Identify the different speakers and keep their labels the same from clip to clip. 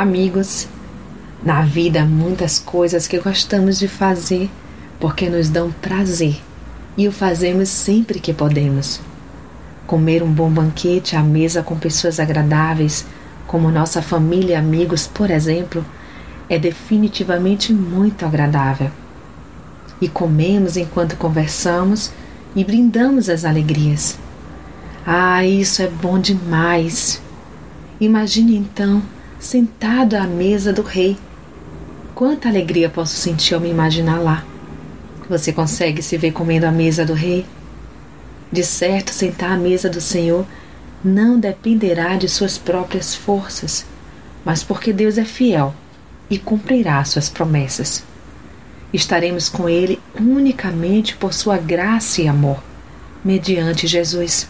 Speaker 1: Amigos! Na vida muitas coisas que gostamos de fazer porque nos dão prazer e o fazemos sempre que podemos. Comer um bom banquete à mesa com pessoas agradáveis, como nossa família e amigos, por exemplo, é definitivamente muito agradável. E comemos enquanto conversamos e brindamos as alegrias. Ah, isso é bom demais! Imagine então sentado à mesa do rei. Quanta alegria posso sentir ao me imaginar lá. Você consegue se ver comendo à mesa do rei? De certo, sentar à mesa do Senhor não dependerá de suas próprias forças, mas porque Deus é fiel e cumprirá suas promessas. Estaremos com Ele unicamente por sua graça e amor, mediante Jesus.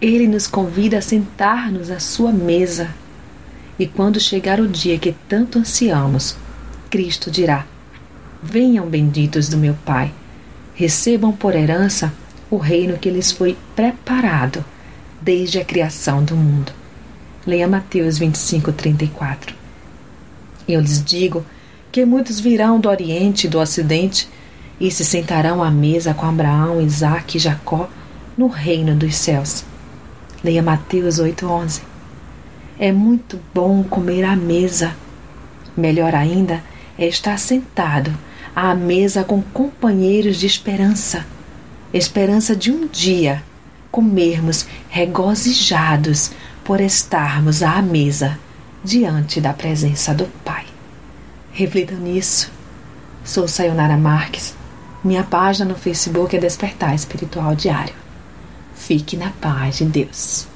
Speaker 1: Ele nos convida a sentar-nos à sua mesa e quando chegar o dia que tanto ansiamos, Cristo dirá: Venham benditos do meu Pai, recebam por herança o reino que lhes foi preparado desde a criação do mundo. Leia Mateus 25, 34. Eu lhes digo que muitos virão do Oriente e do Ocidente e se sentarão à mesa com Abraão, Isaque e Jacó no reino dos céus. Leia Mateus 8, 11. É muito bom comer à mesa. Melhor ainda é estar sentado à mesa com companheiros de esperança esperança de um dia comermos regozijados por estarmos à mesa diante da presença do Pai. Reflitam nisso. Sou Sayonara Marques. Minha página no Facebook é Despertar Espiritual Diário. Fique na paz de Deus.